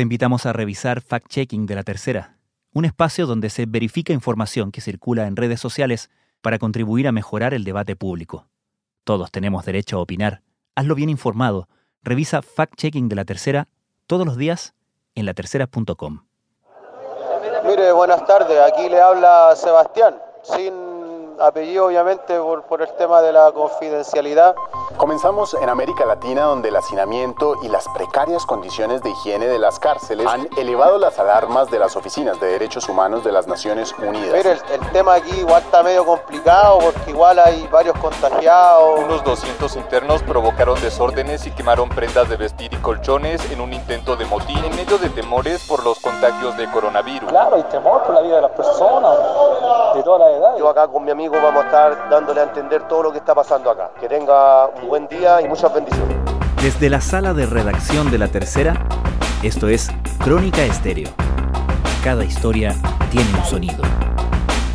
Te invitamos a revisar Fact Checking de la Tercera, un espacio donde se verifica información que circula en redes sociales para contribuir a mejorar el debate público. Todos tenemos derecho a opinar. Hazlo bien informado. Revisa Fact Checking de la Tercera todos los días en latercera.com. Mire, buenas tardes. Aquí le habla Sebastián, sin apellido obviamente por, por, el tema de la confidencialidad. Comenzamos en América Latina donde el hacinamiento y las precarias condiciones de higiene de las cárceles han elevado las alarmas de las oficinas de derechos humanos de las Naciones Unidas. Pero el, el tema aquí igual está medio complicado porque igual hay varios contagiados. Unos 200 internos provocaron desórdenes y quemaron prendas de vestir y colchones en un intento de motín en medio de temores por los contagios de coronavirus. Claro, hay temor por la vida de las personas, de toda la edad. Yo acá con mi amigo vamos a estar dándole a entender todo lo que está pasando acá. Que tenga un buen día y muchas bendiciones. Desde la sala de redacción de La Tercera, esto es Crónica Estéreo. Cada historia tiene un sonido.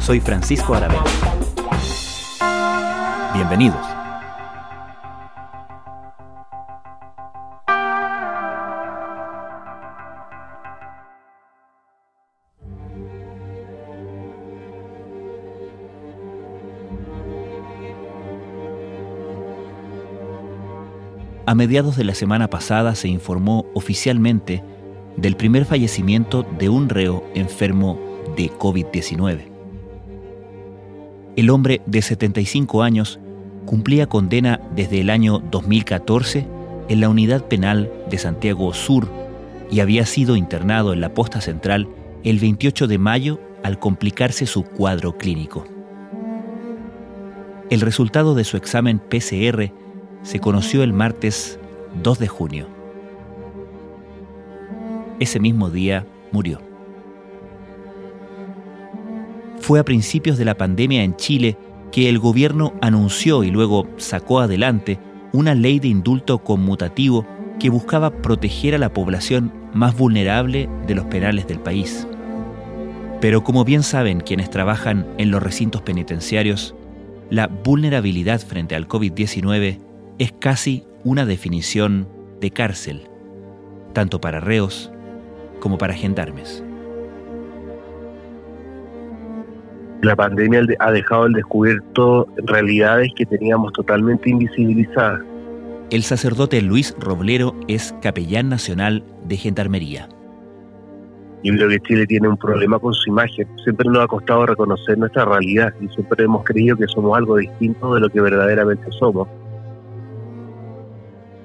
Soy Francisco Aravena. Bienvenidos. A mediados de la semana pasada se informó oficialmente del primer fallecimiento de un reo enfermo de COVID-19. El hombre de 75 años cumplía condena desde el año 2014 en la unidad penal de Santiago Sur y había sido internado en la posta central el 28 de mayo al complicarse su cuadro clínico. El resultado de su examen PCR se conoció el martes 2 de junio. Ese mismo día murió. Fue a principios de la pandemia en Chile que el gobierno anunció y luego sacó adelante una ley de indulto conmutativo que buscaba proteger a la población más vulnerable de los penales del país. Pero como bien saben quienes trabajan en los recintos penitenciarios, la vulnerabilidad frente al COVID-19 es casi una definición de cárcel, tanto para reos como para gendarmes. La pandemia ha dejado al descubierto realidades que teníamos totalmente invisibilizadas. El sacerdote Luis Roblero es capellán nacional de Gendarmería. Yo creo que Chile tiene un problema con su imagen. Siempre nos ha costado reconocer nuestra realidad y siempre hemos creído que somos algo distinto de lo que verdaderamente somos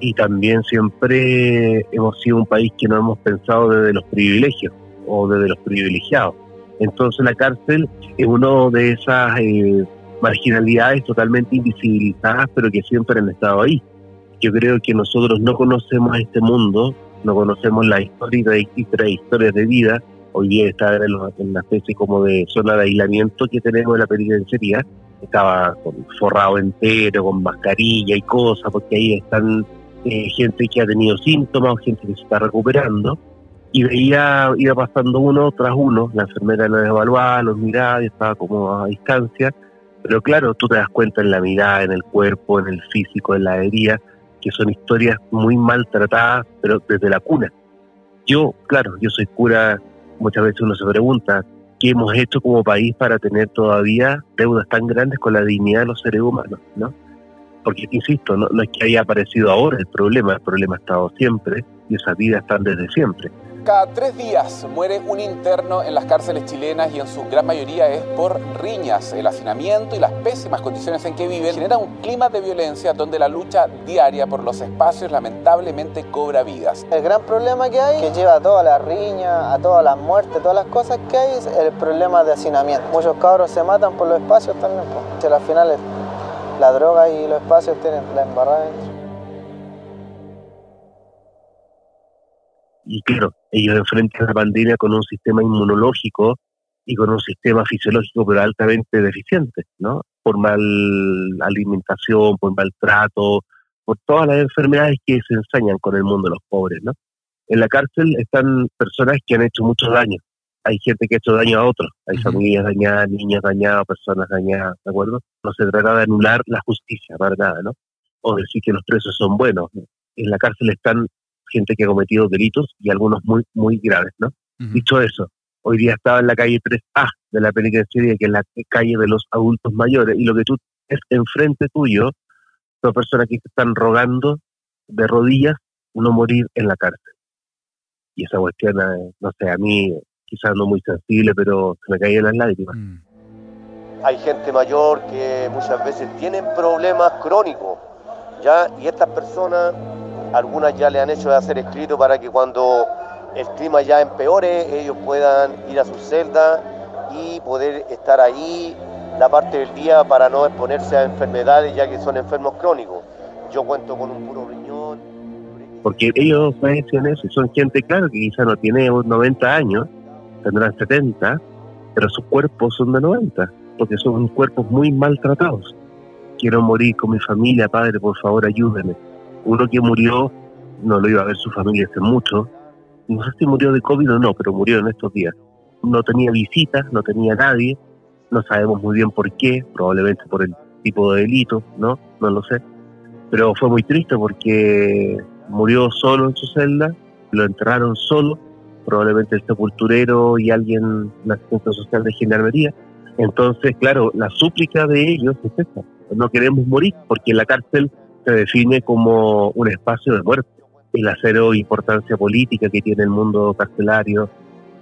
y también siempre hemos sido un país que no hemos pensado desde los privilegios o desde los privilegiados. Entonces la cárcel es una de esas eh, marginalidades totalmente invisibilizadas, pero que siempre han estado ahí. Yo creo que nosotros no conocemos este mundo, no conocemos la historia de distintas historias de vida. Hoy día está en, una especie como de zona de aislamiento que tenemos en la penitenciaría. Estaba forrado entero, con mascarilla y cosas, porque ahí están eh, gente que ha tenido síntomas, gente que se está recuperando, y veía, iba pasando uno tras uno, la enfermera los evaluaba, los miraba y estaba como a distancia, pero claro, tú te das cuenta en la mirada, en el cuerpo, en el físico, en la herida, que son historias muy maltratadas, pero desde la cuna. Yo, claro, yo soy cura, muchas veces uno se pregunta, ¿qué hemos hecho como país para tener todavía deudas tan grandes con la dignidad de los seres humanos? ¿no? Porque, insisto, no, no es que haya aparecido ahora el problema, el problema ha estado siempre y esas vidas están desde siempre. Cada tres días muere un interno en las cárceles chilenas y en su gran mayoría es por riñas. El hacinamiento y las pésimas condiciones en que viven genera un clima de violencia donde la lucha diaria por los espacios lamentablemente cobra vidas. El gran problema que hay, que lleva a todas las riñas, a todas las muertes, todas las cosas que hay, es el problema de hacinamiento. Muchos cabros se matan por los espacios también, pues. al final la droga y los espacios tienen la embarrada Y claro, ellos enfrentan la pandemia con un sistema inmunológico y con un sistema fisiológico pero altamente deficiente, ¿no? Por mal alimentación, por maltrato, por todas las enfermedades que se ensañan con el mundo de los pobres, ¿no? En la cárcel están personas que han hecho mucho daño, hay gente que ha hecho daño a otros, hay familias dañadas, niños dañados, personas dañadas, ¿de acuerdo? No se trata de anular la justicia, para nada, ¿no? O decir que los presos son buenos. En la cárcel están gente que ha cometido delitos y algunos muy, muy graves, ¿no? Dicho eso, hoy día estaba en la calle 3A de la penitenciaria, que es la calle de los adultos mayores, y lo que tú es enfrente tuyo, son personas que te están rogando de rodillas no morir en la cárcel. Y esa cuestión, eh, no sé, a mí quizás no muy sensible, pero se me caían las lágrimas. Mm. Hay gente mayor que muchas veces tienen problemas crónicos, ¿ya? Y estas personas, algunas ya le han hecho de hacer escrito para que cuando el clima ya empeore, ellos puedan ir a su celda y poder estar ahí la parte del día para no exponerse a enfermedades ya que son enfermos crónicos. Yo cuento con un puro riñón. Porque ellos me dicen eso, son gente, claro, que quizá no tiene 90 años, tendrán 70, pero sus cuerpos son de 90, porque son cuerpos muy maltratados. Quiero morir con mi familia, padre, por favor ayúdenme. Uno que murió, no lo iba a ver su familia hace mucho, no sé si murió de COVID o no, pero murió en estos días. No tenía visitas, no tenía nadie, no sabemos muy bien por qué, probablemente por el tipo de delito, ¿no? No lo sé. Pero fue muy triste porque murió solo en su celda, lo enterraron solo, probablemente el sepulturero y alguien, la asistencia social de gendarmería. Entonces, claro, la súplica de ellos es esta, no queremos morir, porque la cárcel se define como un espacio de muerte. Y la cero importancia política que tiene el mundo carcelario,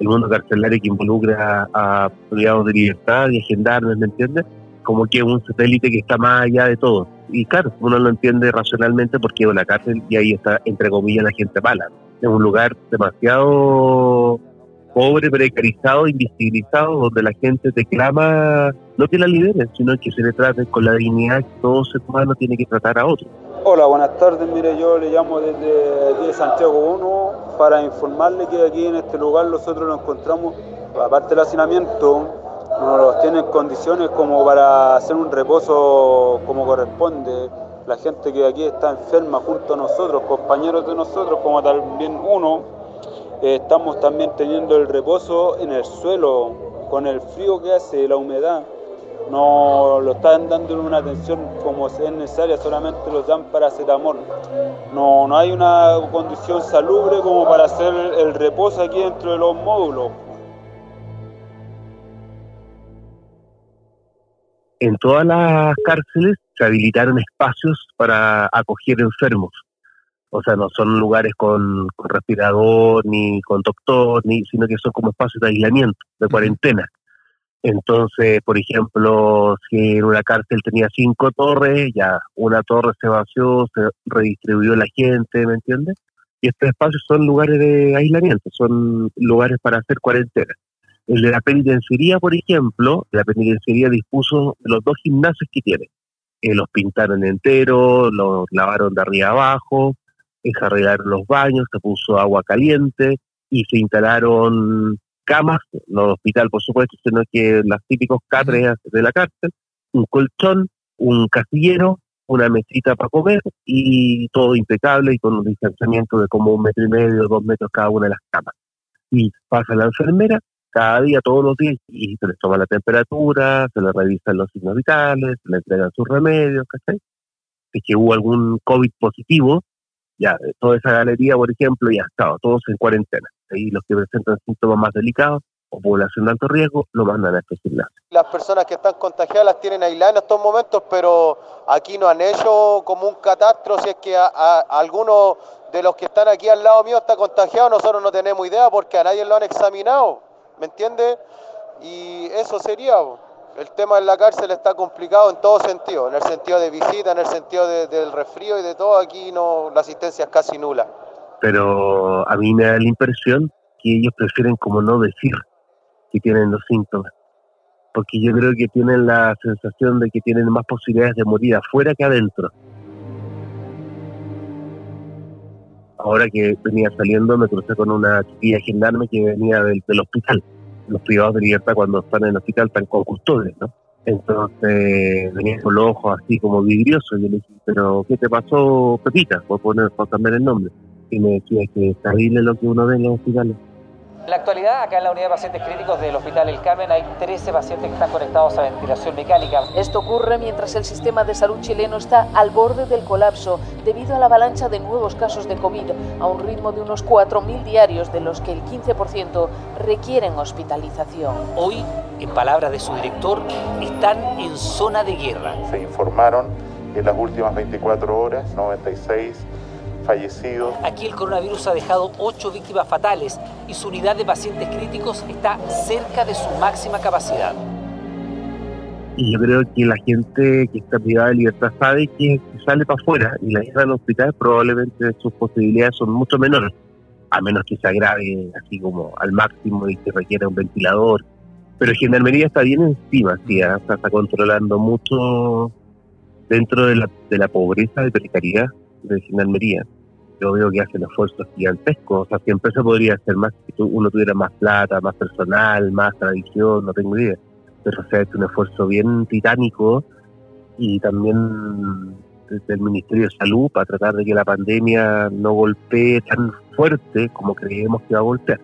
el mundo carcelario que involucra a privados de libertad y a gendarmes, ¿me entiendes? Como que un satélite que está más allá de todo. Y claro, uno lo entiende racionalmente porque una cárcel y ahí está, entre comillas, la gente mala. Es un lugar demasiado pobre, precarizado, invisibilizado, donde la gente te clama no que la liberen, sino que se le trate con la dignidad que todo ser humano tiene que tratar a otro. Hola, buenas tardes. Mire, yo le llamo desde aquí de Santiago 1 para informarle que aquí en este lugar nosotros nos encontramos, aparte del hacinamiento, nos tienen condiciones como para hacer un reposo como corresponde. La gente que aquí está enferma junto a nosotros, compañeros de nosotros, como también uno, eh, estamos también teniendo el reposo en el suelo, con el frío que hace, la humedad no lo están dando una atención como es necesaria, solamente los dan para amor. No, no hay una condición salubre como para hacer el reposo aquí dentro de los módulos. En todas las cárceles se habilitaron espacios para acoger enfermos. O sea, no son lugares con, con respirador, ni con doctor, ni, sino que son como espacios de aislamiento, de cuarentena. Entonces, por ejemplo, si en una cárcel tenía cinco torres, ya una torre se vació, se redistribuyó la gente, ¿me entiendes? Y estos espacios son lugares de aislamiento, son lugares para hacer cuarentena. El de la penitenciaría, por ejemplo, la penitenciaría dispuso de los dos gimnasios que tiene. Eh, los pintaron enteros, los lavaron de arriba abajo, arreglaron los baños, se puso agua caliente y se instalaron camas, no de hospital por supuesto, sino que las típicos catres de la cárcel, un colchón, un casillero, una mesita para comer y todo impecable y con un distanciamiento de como un metro y medio, dos metros cada una de las camas. Y pasa la enfermera cada día, todos los días, y se les toma la temperatura, se les revisan los signos vitales, se les entregan sus remedios, ¿cachai? Si es que hubo algún COVID positivo, ya, toda esa galería, por ejemplo, ya estaba, todos en cuarentena. Ahí los que presentan síntomas más delicados o población de alto riesgo lo mandan a estos gimnasios. Las personas que están contagiadas las tienen aisladas en estos momentos, pero aquí no han hecho como un catastro si es que a, alguno de los que están aquí al lado mío está contagiado, nosotros no tenemos idea porque a nadie lo han examinado, ¿me entiendes? Y eso sería el tema en la cárcel está complicado en todo sentido, en el sentido de visita, en el sentido del resfrío y de todo, aquí no la asistencia es casi nula. Pero a mí me da la impresión que ellos prefieren como no decir que tienen los síntomas, porque yo creo que tienen la sensación de que tienen más posibilidades de morir afuera que adentro. Ahora que venía saliendo me crucé con una chiquilla gendarme que venía del hospital los privados de libertad cuando están en el hospital están con custodios, ¿no? Entonces venía con los ojos así como vidriosos y yo le dije, pero ¿qué te pasó, Pepita? Por poner, por cambiar el nombre. Y me decía que es terrible lo que uno ve en los hospitales. En la actualidad, acá en la unidad de pacientes críticos del Hospital El Carmen hay 13 pacientes que están conectados a ventilación mecánica. Esto ocurre mientras el sistema de salud chileno está al borde del colapso debido a la avalancha de nuevos casos de COVID a un ritmo de unos 4.000 diarios, de los que el 15% requieren hospitalización. Hoy, en palabras de su director, están en zona de guerra. Se informaron en las últimas 24 horas 96 fallecidos. Aquí el coronavirus ha dejado ocho víctimas fatales y su unidad de pacientes críticos está cerca de su máxima capacidad. Y yo creo que la gente que está privada de libertad sabe que sale para afuera y la isla del hospital probablemente sus posibilidades son mucho menores, a menos que se agrave así como al máximo y que requiera un ventilador. Pero Gendarmería está bien encima, sí, ¿eh? está controlando mucho dentro de la, de la pobreza, de precariedad de Gendarmería yo veo que hacen esfuerzos gigantescos. O sea, siempre se podría hacer más si uno tuviera más plata, más personal, más tradición, no tengo idea. Pero se ha hecho un esfuerzo bien titánico y también desde el Ministerio de Salud para tratar de que la pandemia no golpee tan fuerte como creemos que va a golpear.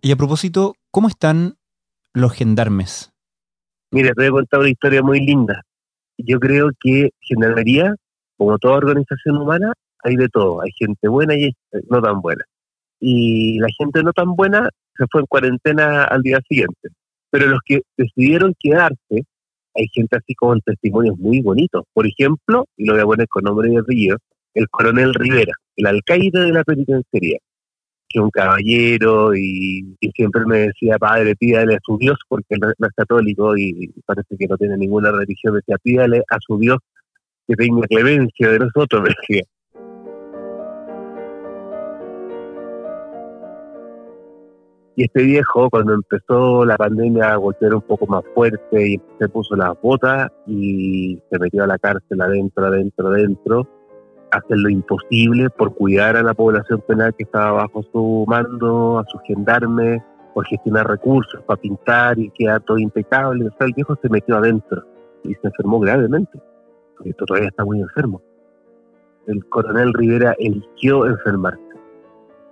Y a propósito, ¿cómo están los gendarmes? Mira, te voy a contar una historia muy linda. Yo creo que Gendarmería como toda organización humana, hay de todo. Hay gente buena y no tan buena. Y la gente no tan buena se fue en cuarentena al día siguiente. Pero los que decidieron quedarse, hay gente así con testimonios muy bonitos. Por ejemplo, y lo voy a poner con nombre y apellido, el coronel Rivera, el alcaide de la penitenciaría, que es un caballero y, siempre me decía, padre, pídale a su Dios, porque él no es católico y parece que no tiene ninguna religión, decía, pídale a su Dios que tenga clemencia de nosotros, me decía. Y este viejo, cuando empezó la pandemia a golpear un poco más fuerte y se puso las botas y se metió a la cárcel adentro, adentro, adentro, hacer lo imposible por cuidar a la población penal que estaba bajo su mando, a sus gendarmes, por gestionar recursos para pintar y quedar todo impecable. O sea, el viejo se metió adentro y se enfermó gravemente todavía está muy enfermo. El coronel Rivera eligió enfermarse.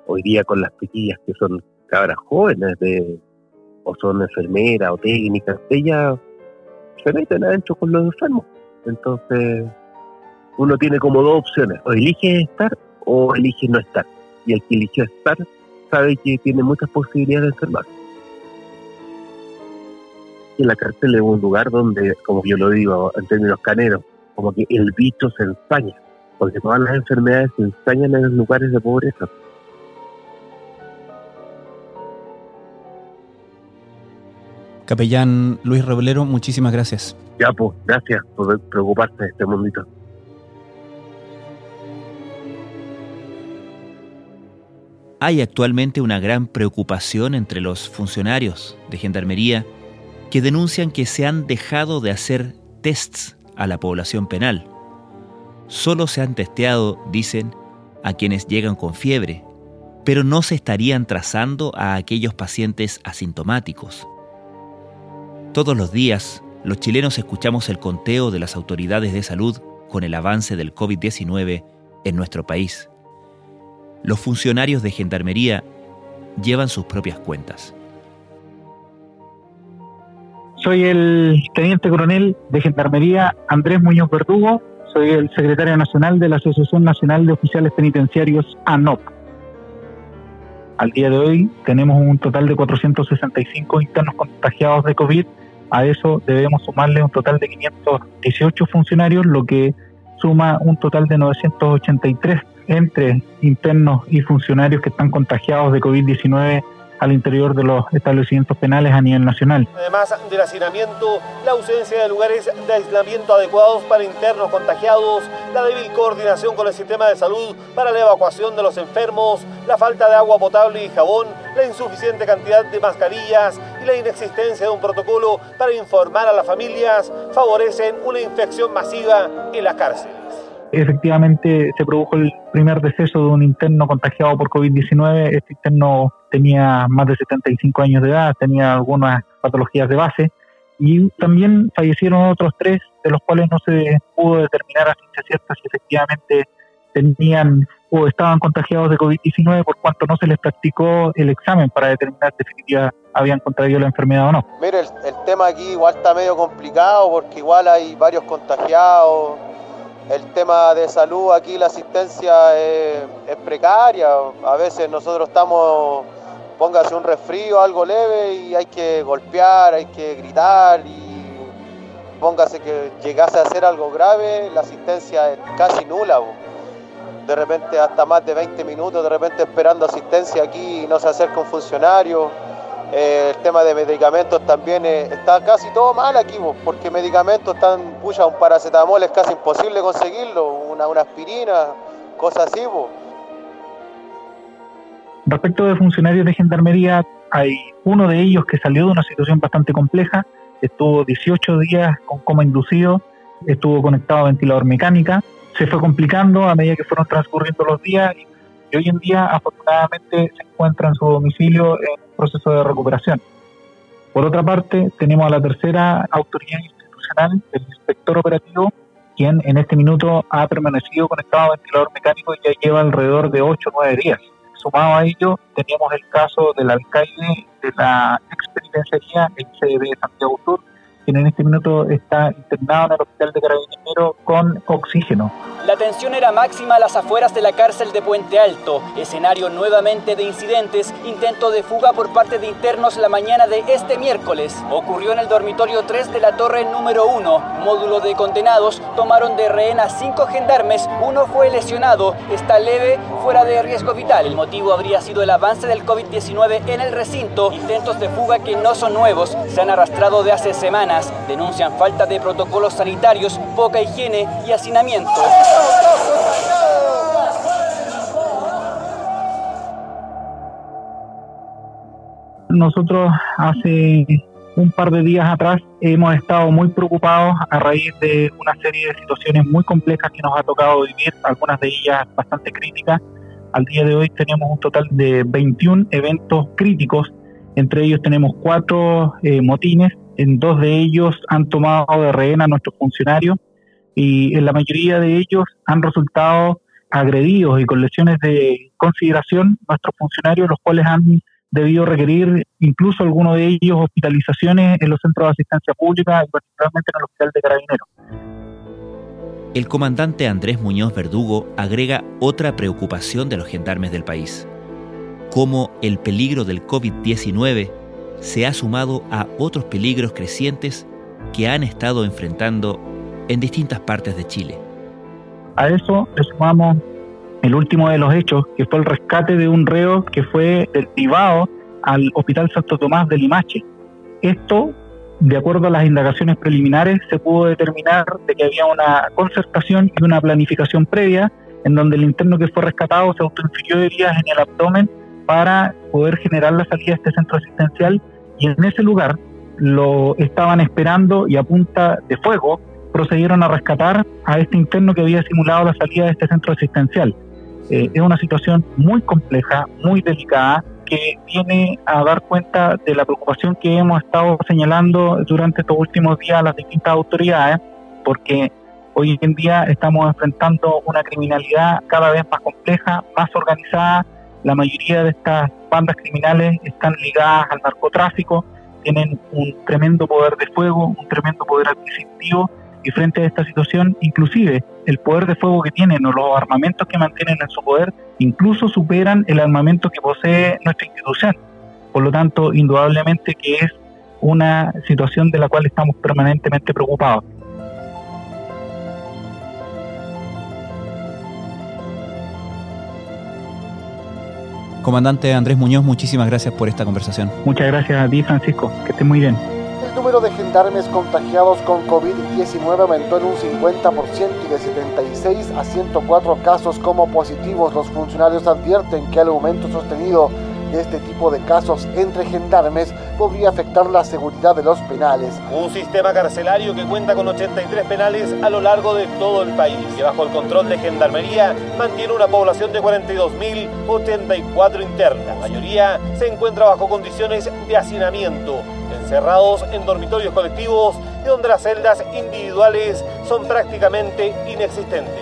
Hoy día con las pequillas que son cabras jóvenes o son enfermeras o técnicas, ellas se meten adentro con los enfermos. Entonces, uno tiene como dos opciones, o elige estar o elige no estar. Y el que eligió estar sabe que tiene muchas posibilidades de enfermarse. Y la cárcel es un lugar donde, como yo lo digo en términos caneros, como que el bicho se ensaña, porque todas las enfermedades se ensañan en los lugares de pobreza. Capellán Luis Rebolero, muchísimas gracias. Ya, pues, gracias por preocuparse de este mundito. Hay actualmente una gran preocupación entre los funcionarios de Gendarmería que denuncian que se han dejado de hacer tests a la población penal. Solo se han testeado, dicen, a quienes llegan con fiebre, pero no se estarían trazando a aquellos pacientes asintomáticos. Todos los días, los chilenos escuchamos el conteo de las autoridades de salud con el avance del COVID-19 en nuestro país. Los funcionarios de Gendarmería llevan sus propias cuentas. Soy el teniente coronel de Gendarmería Andrés Muñoz Verdugo, soy el secretario nacional de la Asociación Nacional de Oficiales Penitenciarios ANOP. Al día de hoy tenemos un total de 465 internos contagiados de COVID. A eso debemos sumarle un total de 518 funcionarios, lo que suma un total de 983 entre internos y funcionarios que están contagiados de COVID-19 al interior de los establecimientos penales a nivel nacional. Además del hacinamiento, la ausencia de lugares de aislamiento adecuados para internos contagiados, la débil coordinación con el sistema de salud para la evacuación de los enfermos, la falta de agua potable y jabón, la insuficiente cantidad de mascarillas y la inexistencia de un protocolo para informar a las familias favorecen una infección masiva en la cárcel. Efectivamente, se produjo el primer deceso de un interno contagiado por COVID-19. Este interno tenía más de 75 años de edad, tenía algunas patologías de base y también fallecieron otros tres, de los cuales no se pudo determinar a ciencia cierta si efectivamente tenían o estaban contagiados de COVID-19 por cuanto no se les practicó el examen para determinar si habían contraído la enfermedad o no. Mire, el, tema aquí igual está medio complicado porque igual hay varios contagiados. El tema de salud aquí, la asistencia es, es precaria. A veces nosotros estamos, póngase un resfrío, algo leve y hay que golpear, hay que gritar y póngase que llegase a hacer algo grave, la asistencia es casi nula. De repente hasta más de 20 minutos, de repente esperando asistencia aquí y no se acerca un funcionario. Eh, el tema de medicamentos también eh, está casi todo mal aquí, porque medicamentos están, pucha, un paracetamol es casi imposible conseguirlo, una, una aspirina, cosas así. Respecto de funcionarios de gendarmería, hay uno de ellos que salió de una situación bastante compleja, estuvo 18 días con coma inducido, estuvo conectado a ventilador mecánica, se fue complicando a medida que fueron transcurriendo los días y, hoy en día afortunadamente se encuentra en su domicilio en proceso de recuperación. Por otra parte, tenemos a la tercera autoridad institucional, el inspector operativo, quien en este minuto ha permanecido conectado a ventilador mecánico y ya lleva alrededor de 8 o 9 días. Sumado a ello, teníamos el caso del alcalde de la expenitenciaría, el CDB Santiago Sur, en este minuto está internado en el hospital de Carabineros con oxígeno. La tensión era máxima a las afueras de la cárcel de Puente Alto, escenario nuevamente de incidentes, intento de fuga por parte de internos la mañana de este miércoles. Ocurrió en el dormitorio 3 de la torre número 1, módulo de condenados, tomaron de rehén a cinco gendarmes, uno fue lesionado, está leve, fuera de riesgo vital. El motivo habría sido el avance del COVID-19 en el recinto, intentos de fuga que no son nuevos, se han arrastrado de hace semanas, denuncian falta de protocolos sanitarios, poca higiene y hacinamiento. Nosotros hace un par de días atrás hemos estado muy preocupados a raíz de una serie de situaciones muy complejas que nos ha tocado vivir, algunas de ellas bastante críticas. Al día de hoy tenemos un total de 21 eventos críticos, entre ellos tenemos cuatro eh, motines, en dos de ellos han tomado de rehén a nuestros funcionarios y en la mayoría de ellos han resultado agredidos y con lesiones de consideración nuestros funcionarios, los cuales han debido requerir incluso algunos de ellos hospitalizaciones en los centros de asistencia pública y particularmente en el hospital de Carabineros. El comandante Andrés Muñoz Verdugo agrega otra preocupación de los gendarmes del país, cómo el peligro del COVID-19 se ha sumado a otros peligros crecientes que han estado enfrentando en distintas partes de Chile. A eso le sumamos el último de los hechos, que fue el rescate de un reo que fue derivado al Hospital Santo Tomás de Limache. Esto, de acuerdo a las indagaciones preliminares, se pudo determinar de que había una concertación y una planificación previa en donde el interno que fue rescatado se autoinfirió heridas en el abdomen para poder generar la salida de este centro asistencial y en ese lugar lo estaban esperando y a punta de fuego procedieron a rescatar a este interno que había simulado la salida de este centro asistencial. Eh, es una situación muy compleja, muy delicada, que viene a dar cuenta de la preocupación que hemos estado señalando durante estos últimos días a las distintas autoridades, porque hoy en día estamos enfrentando una criminalidad cada vez más compleja, más organizada. La mayoría de estas bandas criminales están ligadas al narcotráfico, tienen un tremendo poder de fuego, un tremendo poder adquisitivo y frente a esta situación, inclusive el poder de fuego que tienen o los armamentos que mantienen en su poder, incluso superan el armamento que posee nuestra institución. Por lo tanto, indudablemente que es una situación de la cual estamos permanentemente preocupados. Comandante Andrés Muñoz, muchísimas gracias por esta conversación. Muchas gracias a ti, Francisco. Que estés muy bien. El número de gendarmes contagiados con COVID-19 aumentó en un 50% y de 76 a 104 casos como positivos. Los funcionarios advierten que el aumento sostenido este tipo de casos entre gendarmes podría afectar la seguridad de los penales. Un sistema carcelario que cuenta con 83 penales a lo largo de todo el país y bajo el control de Gendarmería mantiene una población de 42.084 internas. La mayoría se encuentra bajo condiciones de hacinamiento, encerrados en dormitorios colectivos y donde las celdas individuales son prácticamente inexistentes.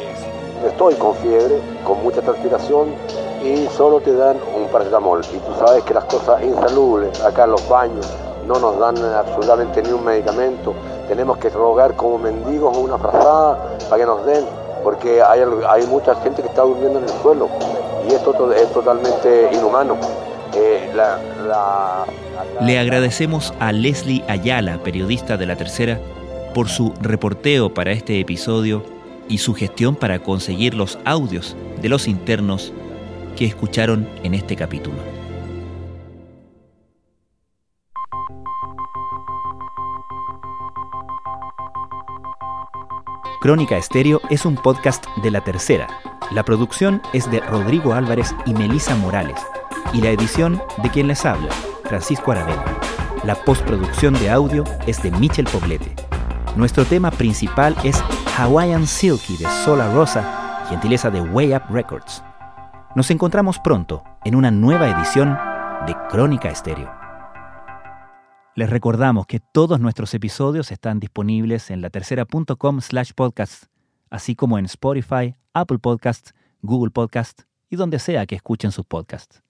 estoy con fiebre, con mucha transpiración y solo te dan un paracetamol. Y tú sabes que las cosas insalubles, acá en los baños, no nos dan absolutamente ni un medicamento. Tenemos que rogar como mendigos una frazada para que nos den, porque hay, hay mucha gente que está durmiendo en el suelo y esto es totalmente inhumano. Eh, Le agradecemos a Leslie Ayala, periodista de La Tercera, por su reporteo para este episodio y su gestión para conseguir los audios de los internos que escucharon en este capítulo. Crónica Estéreo es un podcast de La Tercera. La producción es de Rodrigo Álvarez y Melisa Morales y la edición de quien les habla, Francisco Aravena. La postproducción de audio es de Michel Poblete. Nuestro tema principal es Hawaiian Silky de Sola Rosa, gentileza de Way Up Records. Nos encontramos pronto en una nueva edición de Crónica Estéreo. Les recordamos que todos nuestros episodios están disponibles en latercera.com slash podcast, así como en Spotify, Apple Podcasts, Google Podcasts y donde sea que escuchen sus podcasts.